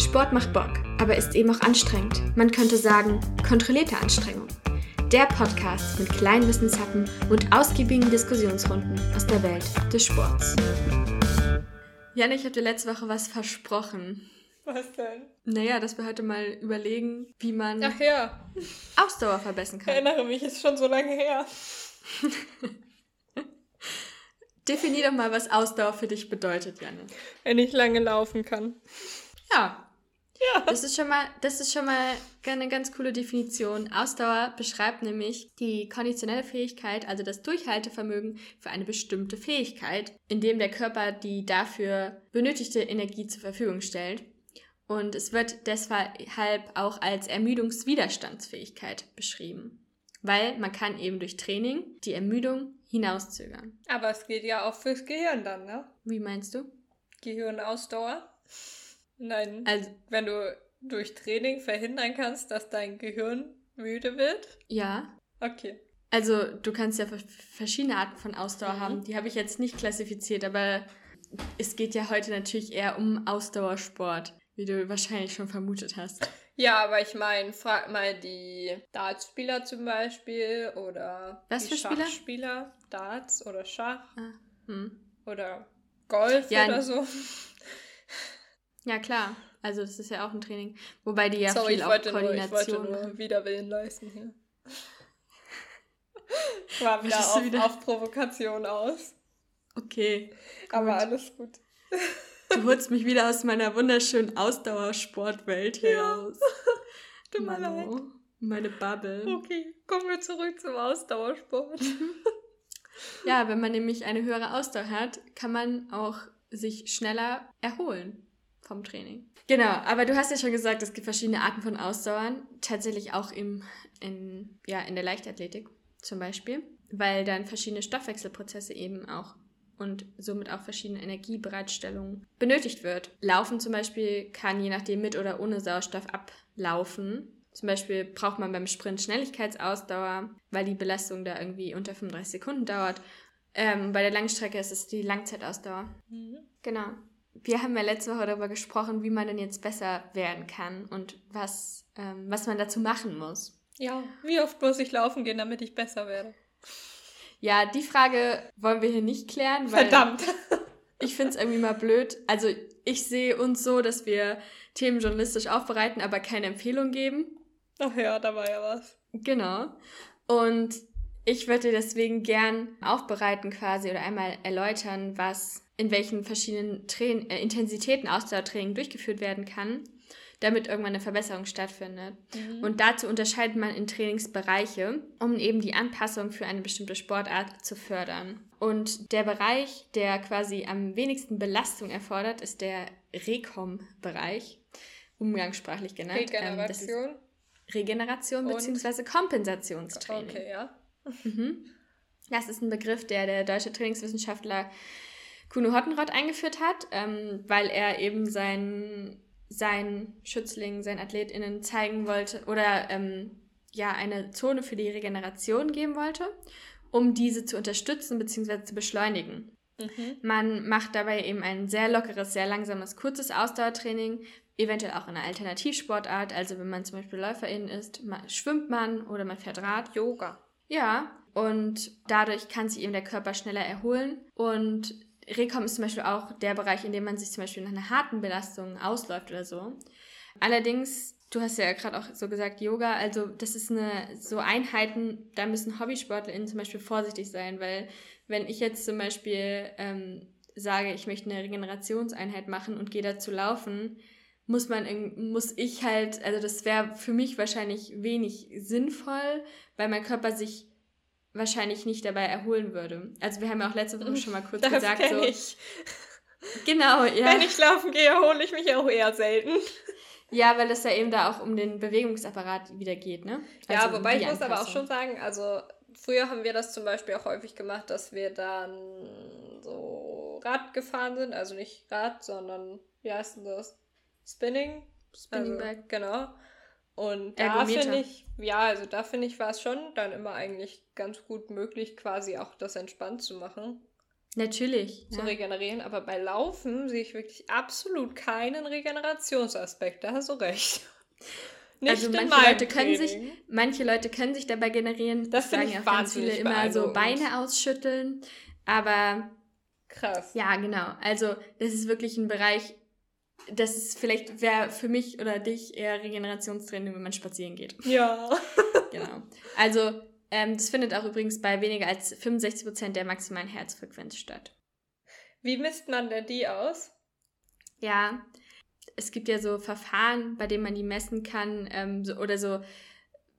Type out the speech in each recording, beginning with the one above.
Sport macht Bock, aber ist eben auch anstrengend. Man könnte sagen, kontrollierte Anstrengung. Der Podcast mit kleinen Wissenshappen und ausgiebigen Diskussionsrunden aus der Welt des Sports. Janne, ich habe dir letzte Woche was versprochen. Was denn? Naja, dass wir heute mal überlegen, wie man Ach ja, Ausdauer verbessern ich kann. erinnere mich, ist schon so lange her. Definier doch mal, was Ausdauer für dich bedeutet, Janne. Wenn ich lange laufen kann. Ja, Ja. Das ist schon mal, das ist schon mal eine ganz coole Definition. Ausdauer beschreibt nämlich die konditionelle Fähigkeit, also das Durchhaltevermögen für eine bestimmte Fähigkeit, indem der Körper die dafür benötigte Energie zur Verfügung stellt. Und es wird deshalb auch als Ermüdungswiderstandsfähigkeit beschrieben. Weil man kann eben durch Training die Ermüdung hinauszögern. Aber es geht ja auch fürs Gehirn dann, ne? Wie meinst du? Gehirnausdauer. Nein. Also, Wenn du durch Training verhindern kannst, dass dein Gehirn müde wird. ja, Okay. Also du kannst ja ver- verschiedene Arten von Ausdauer Mhm. haben. Die habe ich jetzt nicht klassifiziert, aber es geht ja heute natürlich eher um Ausdauersport, wie du wahrscheinlich schon vermutet hast. Ja, aber ich meine, frag mal die Dartspieler zum Beispiel oder Was die für Spieler? Schachspieler. Darts oder Schach Ah, hm. oder Golf Ja, oder so. Ja klar, also das ist ja auch ein Training, wobei die ja Sorry, viel ich auch wollte, nur, ich wollte Koordination. nur Widerwillen leisten hier. War wieder auf, wieder- auf Provokation aus. Okay, Aber Gut. alles gut. du holst mich wieder aus meiner wunderschönen Ausdauersportwelt heraus. Tut mir leid. Meine Bubble. Okay, kommen wir zurück zum Ausdauersport. Ja, wenn man nämlich eine höhere Ausdauer hat, kann man auch sich schneller erholen vom Training. Genau, aber du hast ja schon gesagt, es gibt verschiedene Arten von Ausdauern, tatsächlich auch im, in, ja, in der Leichtathletik zum Beispiel, weil dann verschiedene Stoffwechselprozesse eben auch und somit auch verschiedene Energiebereitstellungen benötigt wird. Laufen zum Beispiel kann je nachdem mit oder ohne Sauerstoff ablaufen. Zum Beispiel braucht man beim Sprint Schnelligkeitsausdauer, weil die Belastung da irgendwie unter 35 Sekunden dauert. Ähm, bei der Langstrecke ist es die Langzeitausdauer. Genau. Wir haben ja letzte Woche darüber gesprochen, wie man denn jetzt besser werden kann und was, ähm, was man dazu machen muss. Ja, wie oft muss ich laufen gehen, damit ich besser werde? Ja, die Frage wollen wir hier nicht klären, weil Verdammt. ich finde es irgendwie mal blöd. Also ich sehe uns so, dass wir Themen journalistisch aufbereiten, aber keine Empfehlung geben. Ach ja, da war ja was. Genau. Und ich würde deswegen gern aufbereiten quasi oder einmal erläutern, was in welchen verschiedenen Train äh, Intensitäten Ausdauertraining durchgeführt werden kann, damit irgendwann eine Verbesserung stattfindet. Und dazu unterscheidet man in Trainingsbereiche, um eben die Anpassung für eine bestimmte Sportart zu fördern. Und der Bereich, der quasi am wenigsten Belastung erfordert, ist der Rekom-Bereich, umgangssprachlich genannt. Ähm, Regeneration. Regeneration Und? bzw. Kompensationstraining. Okay, ja. Mhm. Das ist ein Begriff, der der deutsche Trainingswissenschaftler Kuno Hottenrott eingeführt hat, ähm, weil er eben seinen sein Schützling, seinen AthletInnen zeigen wollte oder ähm, ja eine Zone für die Regeneration geben wollte, um diese zu unterstützen bzw. zu beschleunigen. Mhm. Man macht dabei eben ein sehr lockeres, sehr langsames, kurzes Ausdauertraining, eventuell auch in einer Alternativsportart. Also wenn man zum Beispiel Läuferin ist, schwimmt man oder man fährt Rad. Yoga. Ja, und dadurch kann sich eben der Körper schneller erholen. Und Rekom ist zum Beispiel auch der Bereich, in dem man sich zum Beispiel nach einer harten Belastung ausläuft oder so. Allerdings, du hast ja gerade auch so gesagt, Yoga, also das ist eine, so Einheiten, da müssen HobbysportlerInnen zum Beispiel vorsichtig sein, weil wenn ich jetzt zum Beispiel ähm, sage, ich möchte eine Regenerationseinheit machen und gehe dazu laufen, muss man, muss ich halt, also das wäre für mich wahrscheinlich wenig sinnvoll, weil mein Körper sich wahrscheinlich nicht dabei erholen würde. Also wir haben ja auch letzte Woche schon mal kurz Das gesagt, so. ich. Genau, ja. Wenn ich laufen gehe, hole ich mich auch eher selten. Ja, weil es ja eben da auch um den Bewegungsapparat wieder geht, ne? ja, Also wobei die ich muss aber auch schon sagen, also früher haben wir das zum Beispiel auch häufig gemacht, dass wir dann so Rad gefahren sind. Also nicht Rad, sondern wie heißt denn das? Spinning? Spinning also, Bike. Genau. Und da finde ich, ja, also da finde ich, war es schon dann immer eigentlich ganz gut möglich, quasi auch das entspannt zu machen. Natürlich. Zu ja. regenerieren, aber bei Laufen sehe ich wirklich absolut keinen Regenerationsaspekt. Da hast du recht. Nicht also manche Leute können sich, manche Leute können sich dabei generieren. Das, das sagen ja ganz viele immer so Beine ausschütteln. Aber krass. Ja, genau. Also das ist wirklich ein Bereich, das ist vielleicht wäre für mich oder dich eher Regenerationstraining, wenn man spazieren geht. Ja. genau. Also ähm, das findet auch übrigens bei weniger als 65 Prozent der maximalen Herzfrequenz statt. Wie misst man denn die aus? Ja, es gibt ja so Verfahren, bei denen man die messen kann ähm, so, oder so,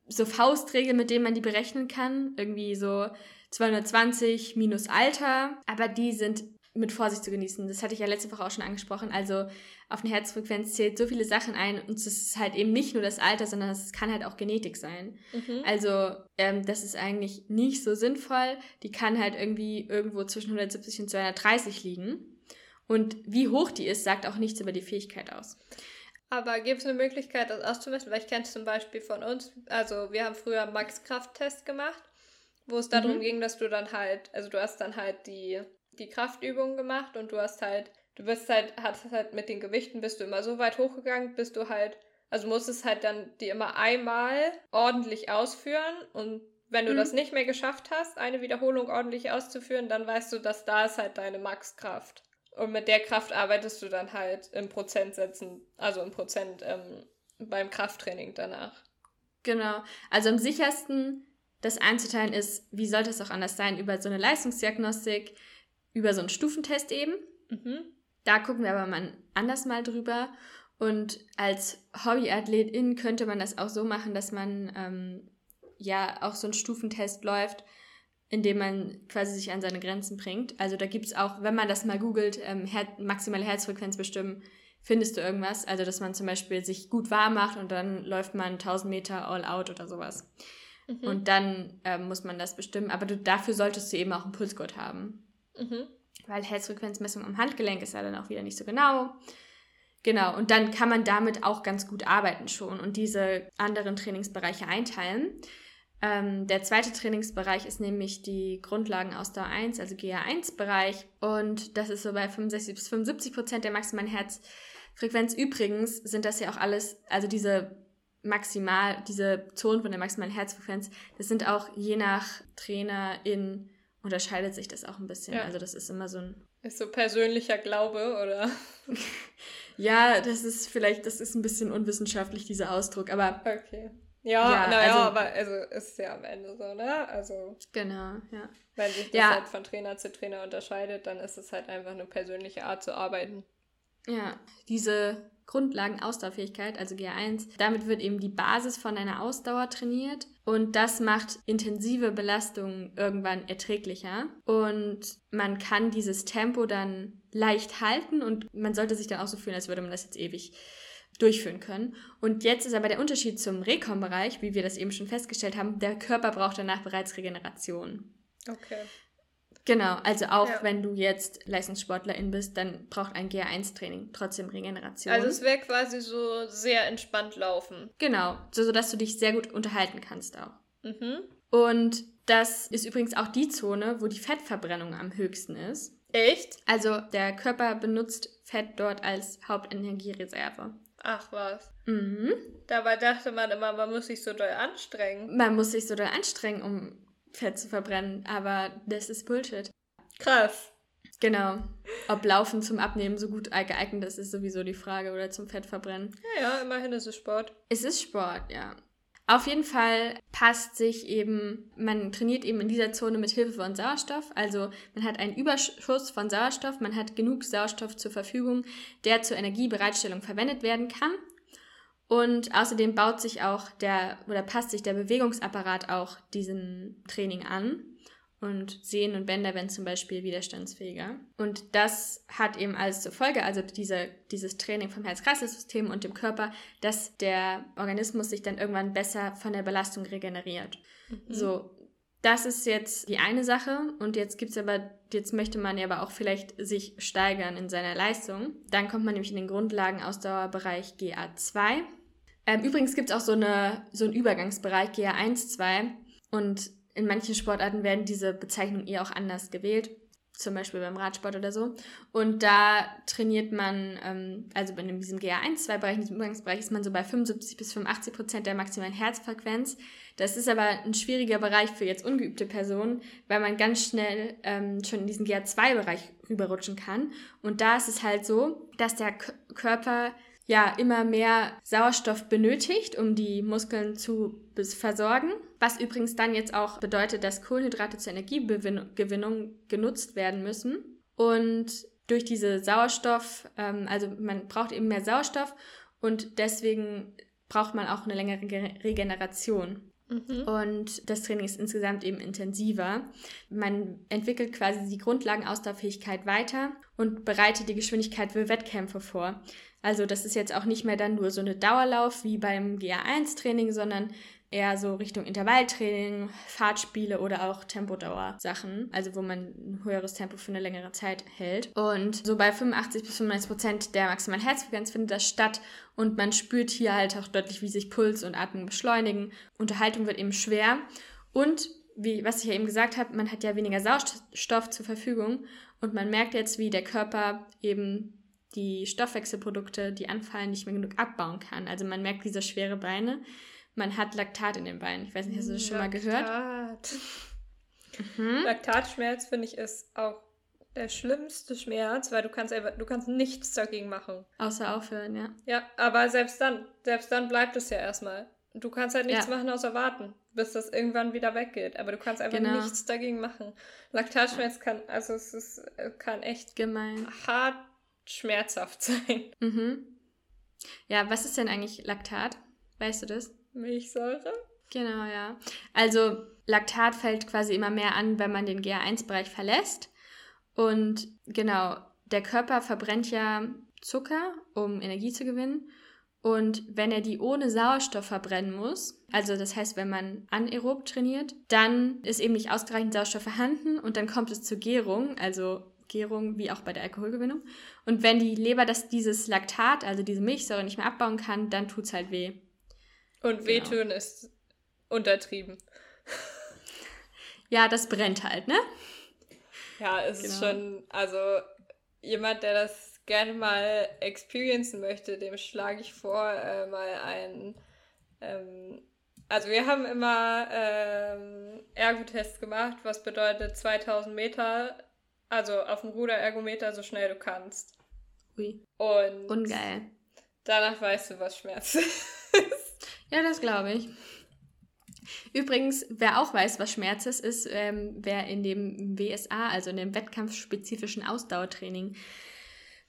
so Faustregeln, mit denen man die berechnen kann. Irgendwie so 220 minus Alter. Aber die sind mit Vorsicht zu genießen. Das hatte ich ja letzte Woche auch schon angesprochen. Also auf eine Herzfrequenz zählt so viele Sachen ein und es ist halt eben nicht nur das Alter, sondern es kann halt auch Genetik sein. Mhm. Also ähm, das ist eigentlich nicht so sinnvoll. Die kann halt irgendwie irgendwo zwischen 170 und 230 liegen. Und wie hoch die ist, sagt auch nichts über die Fähigkeit aus. Aber gibt es eine Möglichkeit, das auszumessen? Weil ich kenne es zum Beispiel von uns. Also wir haben früher einen Max-Kraft-Test gemacht, wo es darum mhm. ging, dass du dann halt, also du hast dann halt die die Kraftübungen gemacht und du hast halt, du bist halt, hast halt mit den Gewichten bist du immer so weit hochgegangen, bis du halt, also musstest halt dann die immer einmal ordentlich ausführen und wenn du mhm. das nicht mehr geschafft hast, eine Wiederholung ordentlich auszuführen, dann weißt du, dass da ist halt deine Maxkraft. Und mit der Kraft arbeitest du dann halt im Prozentsätzen, also im Prozent ähm, beim Krafttraining danach. Genau. Also am sichersten das einzuteilen ist, wie sollte es auch anders sein, über so eine Leistungsdiagnostik, über so einen Stufentest eben. Mhm. Da gucken wir aber mal anders mal drüber. Und als Hobbyathletin könnte man das auch so machen, dass man ähm, ja auch so einen Stufentest läuft, indem man quasi sich an seine Grenzen bringt. Also da gibt es auch, wenn man das mal googelt, ähm, Her maximale Herzfrequenz bestimmen, findest du irgendwas. Also dass man zum Beispiel sich gut warm macht und dann läuft man 1000 Meter all out oder sowas. Mhm. Und dann ähm, muss man das bestimmen. Aber du, dafür solltest du eben auch einen Pulsgurt haben. Mhm. Weil Herzfrequenzmessung am Handgelenk ist ja dann auch wieder nicht so genau. Genau, und dann kann man damit auch ganz gut arbeiten schon und diese anderen Trainingsbereiche einteilen. Ähm, der zweite Trainingsbereich ist nämlich die Grundlagenausdauer 1, also GA1-Bereich. Und das ist so bei 65 bis 75 Prozent der maximalen Herzfrequenz. Übrigens sind das ja auch alles, also diese maximal, diese Zonen von der maximalen Herzfrequenz, das sind auch je nach Trainer in unterscheidet sich das auch ein bisschen. Ja. Also das ist immer so ein. Ist so persönlicher Glaube, oder? ja, das ist vielleicht, das ist ein bisschen unwissenschaftlich, dieser Ausdruck, aber. Okay. Ja, ja naja, also, aber also ist ja am Ende so, ne? Also. Genau, ja. Wenn sich das ja. halt von Trainer zu Trainer unterscheidet, dann ist es halt einfach eine persönliche Art zu arbeiten. Ja, diese Grundlagen-Ausdauerfähigkeit, also GA1. Damit wird eben die Basis von einer Ausdauer trainiert und das macht intensive Belastungen irgendwann erträglicher und man kann dieses Tempo dann leicht halten und man sollte sich dann auch so fühlen, als würde man das jetzt ewig durchführen können. Und jetzt ist aber der Unterschied zum Rekom-Bereich, wie wir das eben schon festgestellt haben, der Körper braucht danach bereits Regeneration. Okay. Genau, also auch ja. wenn du jetzt Leistungssportlerin bist, dann braucht ein GA1-Training trotzdem Regeneration. Also es wäre quasi so sehr entspannt laufen. Genau, so, so dass du dich sehr gut unterhalten kannst auch. Mhm. Und das ist übrigens auch die Zone, wo die Fettverbrennung am höchsten ist. Echt? Also der Körper benutzt Fett dort als Hauptenergiereserve. Ach was. Mhm. Dabei dachte man immer, man muss sich so doll anstrengen. Man muss sich so doll anstrengen, um Fett zu verbrennen, aber das ist Bullshit. Krass. Genau. Ob Laufen zum Abnehmen so gut geeignet ist, ist sowieso die Frage oder zum Fettverbrennen. Ja, ja, immerhin ist es Sport. Es ist Sport, ja. Auf jeden Fall passt sich eben, man trainiert eben in dieser Zone mit Hilfe von Sauerstoff. Also man hat einen Überschuss von Sauerstoff, man hat genug Sauerstoff zur Verfügung, der zur Energiebereitstellung verwendet werden kann. Und außerdem baut sich auch der oder passt sich der Bewegungsapparat auch diesem Training an. Und Sehnen und Bänder werden zum Beispiel widerstandsfähiger. Und das hat eben alles zur Folge, also diese, dieses Training vom Herz-Kreislauf-System und dem Körper, dass der Organismus sich dann irgendwann besser von der Belastung regeneriert. Mhm. So, das ist jetzt die eine Sache. Und jetzt gibt's aber, jetzt möchte man ja aber auch vielleicht sich steigern in seiner Leistung. Dann kommt man nämlich in den Grundlagenausdauerbereich GA2. Ähm, übrigens gibt es auch so, eine, so einen Übergangsbereich, GA1, 2. Und in manchen Sportarten werden diese Bezeichnungen eher auch anders gewählt. zum Beispiel beim Radsport oder so. Und da trainiert man, ähm, also in diesem GA1-2-Bereich, in diesem Übergangsbereich ist man so bei 75 bis 85 Prozent der maximalen Herzfrequenz. Das ist aber ein schwieriger Bereich für jetzt ungeübte Personen, weil man ganz schnell ähm, schon in diesen GA2-Bereich rüberrutschen kann. Und da ist es halt so, dass der Körper ja immer mehr Sauerstoff benötigt, um die Muskeln zu versorgen. Was übrigens dann jetzt auch bedeutet, dass Kohlenhydrate zur Energiegewinnung genutzt werden müssen. Und durch diese Sauerstoff, ähm, also man braucht eben mehr Sauerstoff und deswegen braucht man auch eine längere Regeneration. Mhm. Und das Training ist insgesamt eben intensiver. Man entwickelt quasi die Grundlagenausdauerfähigkeit weiter und bereitet die Geschwindigkeit für Wettkämpfe vor. Also das ist jetzt auch nicht mehr dann nur so eine Dauerlauf wie beim GA1-Training, sondern eher so Richtung Intervalltraining, Fahrtspiele oder auch Tempodauer-Sachen, also wo man ein höheres Tempo für eine längere Zeit hält. Und so bei 85 bis 95 Prozent der maximalen Herzfrequenz findet das statt und man spürt hier halt auch deutlich, wie sich Puls und Atmung beschleunigen. Unterhaltung wird eben schwer und wie, was ich ja eben gesagt habe, man hat ja weniger Sauerstoff zur Verfügung und man merkt jetzt, wie der Körper eben die Stoffwechselprodukte, die anfallen, nicht mehr genug abbauen kann. Also man merkt diese schwere Beine man hat Laktat in den Beinen. Ich weiß nicht, hast du das schon Laktat. mal gehört? Mhm. Laktatschmerz, finde ich, ist auch der schlimmste Schmerz, weil du kannst einfach, du kannst nichts dagegen machen. Außer aufhören, ja. Ja, aber selbst dann, selbst dann bleibt es ja erstmal. Du kannst halt nichts ja. machen außer warten, bis das irgendwann wieder weggeht. Aber du kannst einfach genau. nichts dagegen machen. Laktatschmerz kann, also es ist, äh, kann echt gemein hart schmerzhaft sein. Mhm. Ja, was ist denn eigentlich Laktat? Weißt du das? Milchsäure? Genau, ja. Also Laktat fällt quasi immer mehr an, wenn man den GA1-Bereich verlässt. Und genau, der Körper verbrennt ja Zucker, um Energie zu gewinnen. Und wenn er die ohne Sauerstoff verbrennen muss, also das heißt, wenn man anaerob trainiert, dann ist eben nicht ausreichend Sauerstoff vorhanden und dann kommt es zur Gärung, also Gärung wie auch bei der Alkoholgewinnung. Und wenn die Leber das, dieses Laktat, also diese Milchsäure nicht mehr abbauen kann, dann tut es halt weh. Und genau. wehtun genau. ist untertrieben. Ja, das brennt halt, ne? Ja, es genau. ist schon, also jemand, der das gerne mal experiencen möchte, dem schlage ich vor, äh, mal ein. Ähm, also wir haben immer ähm, Ergotests gemacht, was bedeutet 2000 Meter, also auf dem Ruderergometer so schnell du kannst. Ui. Und Ungeil. Danach weißt du, was Schmerz ist. Ja, das glaube ich. Übrigens, wer auch weiß, was Schmerz ist, ist, ähm, wer in dem WSA, also in dem wettkampfspezifischen Ausdauertraining,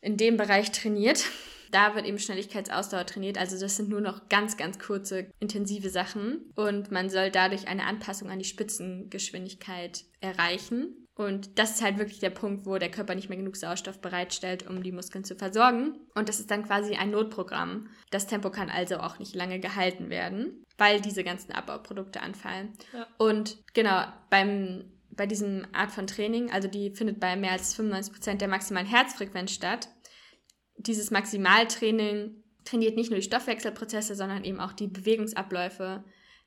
in dem Bereich trainiert. Da wird eben Schnelligkeitsausdauer trainiert. Also das sind nur noch ganz, ganz kurze, intensive Sachen. Und man soll dadurch eine Anpassung an die Spitzengeschwindigkeit erreichen. Und das ist halt wirklich der Punkt, wo der Körper nicht mehr genug Sauerstoff bereitstellt, um die Muskeln zu versorgen. Und das ist dann quasi ein Notprogramm. Das Tempo kann also auch nicht lange gehalten werden, weil diese ganzen Abbauprodukte anfallen. Ja. Und genau, beim, bei diesem Art von Training, also die findet bei mehr als 95 Prozent der maximalen Herzfrequenz statt. Dieses Maximaltraining trainiert nicht nur die Stoffwechselprozesse, sondern eben auch die Bewegungsabläufe,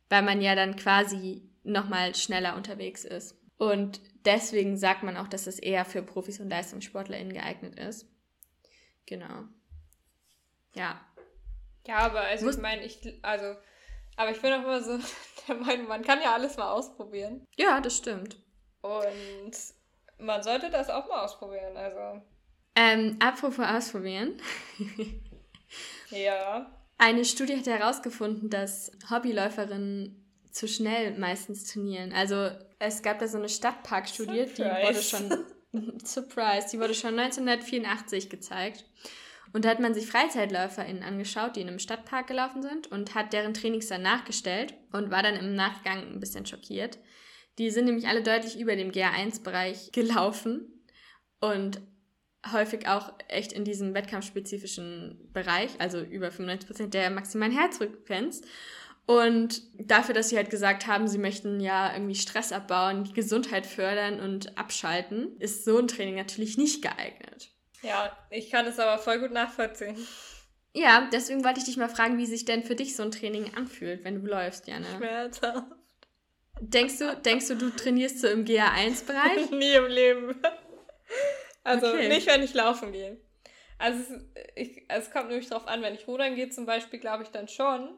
weil man ja dann quasi nochmal schneller unterwegs ist. Und deswegen sagt man auch, dass es eher für Profis und LeistungssportlerInnen geeignet ist. Genau. Ja. Ja, aber also Muss ich meine, ich, also, aber ich bin auch immer so der Meinung, man kann ja alles mal ausprobieren. Ja, das stimmt. Und man sollte das auch mal ausprobieren, also. Ähm, apropos ausprobieren. ja. Eine Studie hat herausgefunden, dass Hobbyläuferinnen zu schnell meistens trainieren. Also es gab da so eine Stadtparkstudie, die wurde schon Surprise, die wurde schon 1984 gezeigt. Und da hat man sich FreizeitläuferInnen angeschaut, die in einem Stadtpark gelaufen sind und hat deren Trainings dann nachgestellt und war dann im Nachgang ein bisschen schockiert. Die sind nämlich alle deutlich über dem GA1-Bereich gelaufen und häufig auch echt in diesem wettkampfspezifischen Bereich, also über 95% der maximalen Herzfrequenz. Und dafür, dass sie halt gesagt haben, sie möchten ja irgendwie Stress abbauen, die Gesundheit fördern und abschalten, ist so ein Training natürlich nicht geeignet. Ja, ich kann es aber voll gut nachvollziehen. Ja, deswegen wollte ich dich mal fragen, wie sich denn für dich so ein Training anfühlt, wenn du läufst, Jana. Schmerzhaft. Denkst du, denkst du, du trainierst so im GA1-Bereich? Nie im Leben. Also okay. nicht, wenn ich laufen gehe. Also es, ich, es kommt nämlich drauf an, wenn ich rudern gehe zum Beispiel, glaube ich dann schon.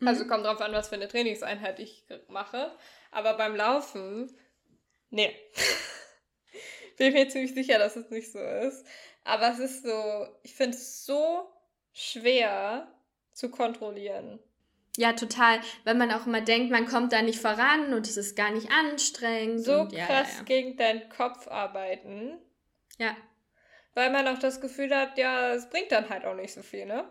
Mhm. Also kommt drauf an, was für eine Trainingseinheit ich mache. Aber beim Laufen, nee. Bin mir ziemlich sicher, dass es nicht so ist. Aber es ist so, ich finde es so schwer zu kontrollieren. Ja, total. Wenn man auch immer denkt, man kommt da nicht voran und es ist gar nicht anstrengend. So und, krass ja, ja. gegen deinen Kopf arbeiten. Ja. Weil man auch das Gefühl hat, ja, es bringt dann halt auch nicht so viel, ne?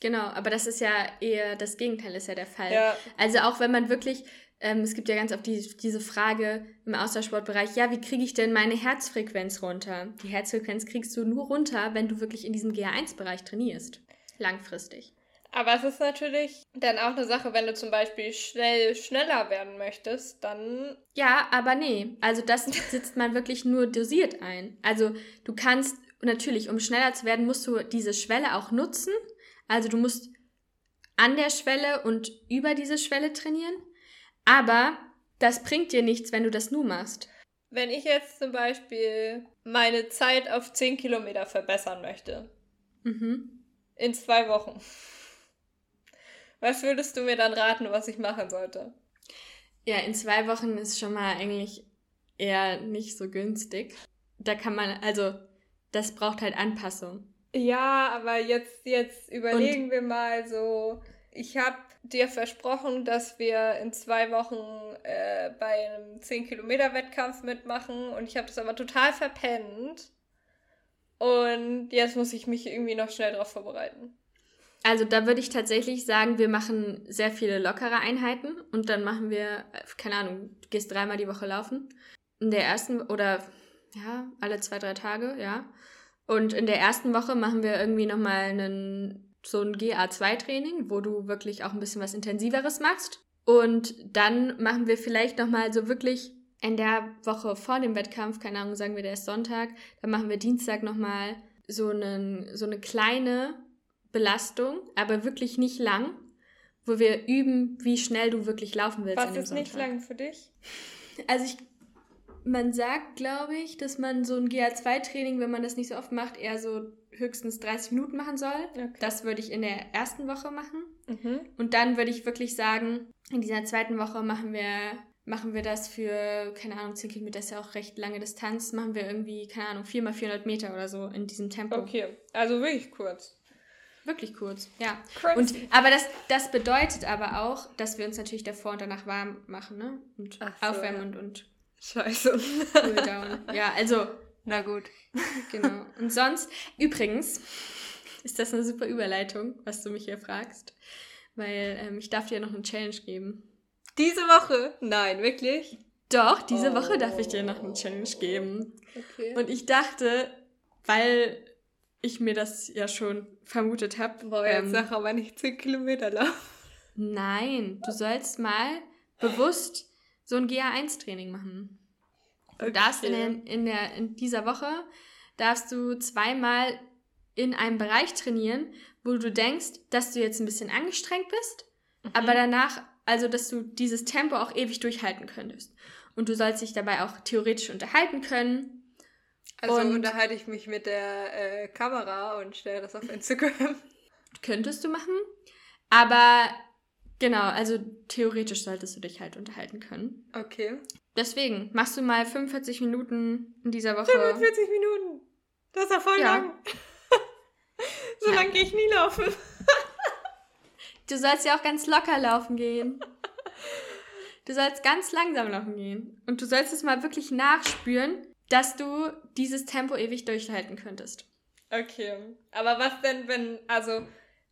Genau, aber das ist ja eher das Gegenteil ist ja der Fall. Ja. Also auch wenn man wirklich, ähm, es gibt ja ganz oft die, diese Frage im Ausdauersportbereich, ja, wie kriege ich denn meine Herzfrequenz runter? Die Herzfrequenz kriegst du nur runter, wenn du wirklich in diesem GA1-Bereich trainierst. Langfristig. Aber es ist natürlich dann auch eine Sache, wenn du zum Beispiel schnell schneller werden möchtest, dann. Ja, aber nee. Also das sitzt man wirklich nur dosiert ein. Also du kannst natürlich, um schneller zu werden, musst du diese Schwelle auch nutzen. Also du musst an der Schwelle und über diese Schwelle trainieren. Aber das bringt dir nichts, wenn du das nur machst. Wenn ich jetzt zum Beispiel meine Zeit auf 10 Kilometer verbessern möchte. Mhm. In zwei Wochen. Was würdest du mir dann raten, was ich machen sollte? Ja, in zwei Wochen ist schon mal eigentlich eher nicht so günstig. Da kann man, also, das braucht halt Anpassung. Ja, aber jetzt, jetzt überlegen Und wir mal so, ich habe dir versprochen, dass wir in zwei Wochen äh, bei einem 10-Kilometer-Wettkampf mitmachen und ich habe das aber total verpennt. Und jetzt muss ich mich irgendwie noch schnell darauf vorbereiten. Also da würde ich tatsächlich sagen, wir machen sehr viele lockere Einheiten und dann machen wir, keine Ahnung, du gehst dreimal die Woche laufen. In der ersten oder ja, alle zwei, drei Tage, ja. Und in der ersten Woche machen wir irgendwie nochmal einen, so ein GA2-Training, wo du wirklich auch ein bisschen was Intensiveres machst. Und dann machen wir vielleicht nochmal so wirklich in der Woche vor dem Wettkampf, keine Ahnung, sagen wir, der ist Sonntag, dann machen wir Dienstag nochmal so, einen, so eine kleine Belastung, aber wirklich nicht lang, wo wir üben, wie schnell du wirklich laufen willst. Was ist Sonntag. nicht lang für dich? Also ich, man sagt, glaube ich, dass man so ein GA2-Training, wenn man das nicht so oft macht, eher so höchstens 30 Minuten machen soll. Okay. Das würde ich in der ersten Woche machen. Mhm. Und dann würde ich wirklich sagen, in dieser zweiten Woche machen wir machen wir das für, keine Ahnung, 10 Kilometer ist ja auch recht lange Distanz, machen wir irgendwie, keine Ahnung, 4 mal 400 Meter oder so in diesem Tempo. Okay, also wirklich kurz. Wirklich kurz, ja. Und, aber das, das bedeutet aber auch, dass wir uns natürlich davor und danach warm machen, ne? Und so, aufwärmen und, und. Scheiße. Cool down. Ja, also. Na gut. Genau. Und sonst, übrigens, ist das eine super Überleitung, was du mich hier fragst. Weil ähm, ich darf dir noch eine Challenge geben. Diese Woche? Nein, wirklich? Doch, diese oh. Woche darf ich dir noch eine Challenge geben. Okay. Und ich dachte, weil ich mir das ja schon vermutet habe. Jetzt ähm, sag aber nicht 10 Kilometer laufen. Nein, du sollst mal bewusst so ein GA1-Training machen. Du okay. darfst in, der, in, der, in dieser Woche darfst du zweimal in einem Bereich trainieren, wo du denkst, dass du jetzt ein bisschen angestrengt bist, mhm. aber danach, also dass du dieses Tempo auch ewig durchhalten könntest. Und du sollst dich dabei auch theoretisch unterhalten können also und unterhalte ich mich mit der äh, Kamera und stelle das auf Instagram. Könntest du machen. Aber genau, also theoretisch solltest du dich halt unterhalten können. Okay. Deswegen, machst du mal 45 Minuten in dieser Woche. 45 Minuten? Das ist ja voll ja. lang. so lange gehe ich nie laufen. du sollst ja auch ganz locker laufen gehen. Du sollst ganz langsam laufen gehen. Und du sollst es mal wirklich nachspüren, dass du dieses Tempo ewig durchhalten könntest. Okay. Aber was denn, wenn, also,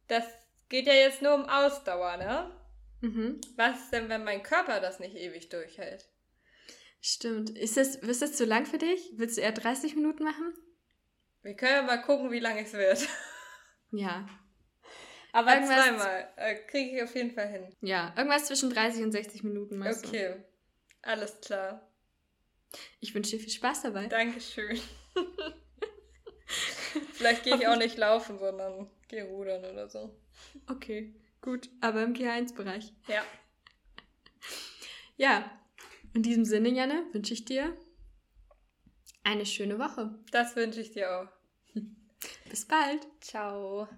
das geht ja jetzt nur um Ausdauer, ne? Mhm. Was denn, wenn mein Körper das nicht ewig durchhält? Stimmt. Ist das, ist das zu lang für dich? Willst du eher 30 Minuten machen? Wir können ja mal gucken, wie lange es wird. Ja. Aber irgendwas zweimal. Äh, Kriege ich auf jeden Fall hin. Ja, irgendwas zwischen 30 und 60 Minuten machst Okay. Du. Alles klar. Ich wünsche dir viel Spaß dabei. Dankeschön. Vielleicht gehe ich auch nicht laufen, sondern gehe rudern oder so. Okay, gut. Aber im G1-Bereich. Ja. Ja, in diesem Sinne, Janne, wünsche ich dir eine schöne Woche. Das wünsche ich dir auch. Bis bald. Ciao.